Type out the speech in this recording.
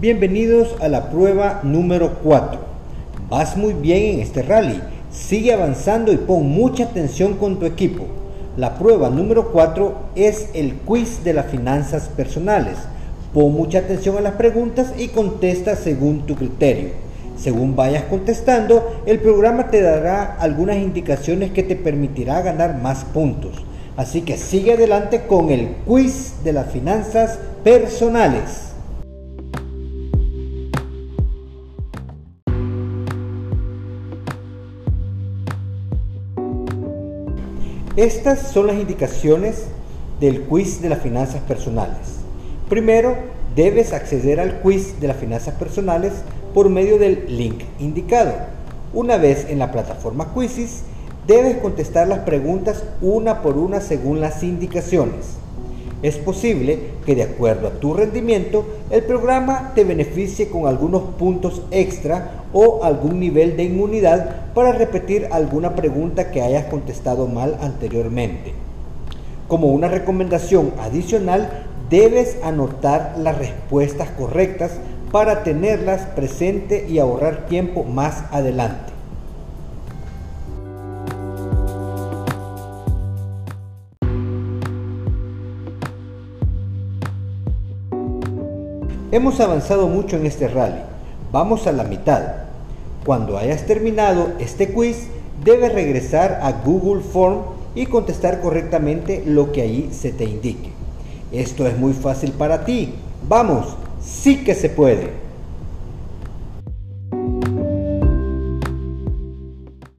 Bienvenidos a la prueba número 4. Vas muy bien en este rally. Sigue avanzando y pon mucha atención con tu equipo. La prueba número 4 es el quiz de las finanzas personales. Pon mucha atención a las preguntas y contesta según tu criterio. Según vayas contestando, el programa te dará algunas indicaciones que te permitirá ganar más puntos. Así que sigue adelante con el quiz de las finanzas personales. Estas son las indicaciones del quiz de las finanzas personales. Primero, debes acceder al quiz de las finanzas personales por medio del link indicado. Una vez en la plataforma Quizzes, debes contestar las preguntas una por una según las indicaciones. Es posible que de acuerdo a tu rendimiento, el programa te beneficie con algunos puntos extra o algún nivel de inmunidad para repetir alguna pregunta que hayas contestado mal anteriormente. Como una recomendación adicional, debes anotar las respuestas correctas para tenerlas presente y ahorrar tiempo más adelante. Hemos avanzado mucho en este rally. Vamos a la mitad. Cuando hayas terminado este quiz, debes regresar a Google Form y contestar correctamente lo que ahí se te indique. Esto es muy fácil para ti. Vamos, sí que se puede.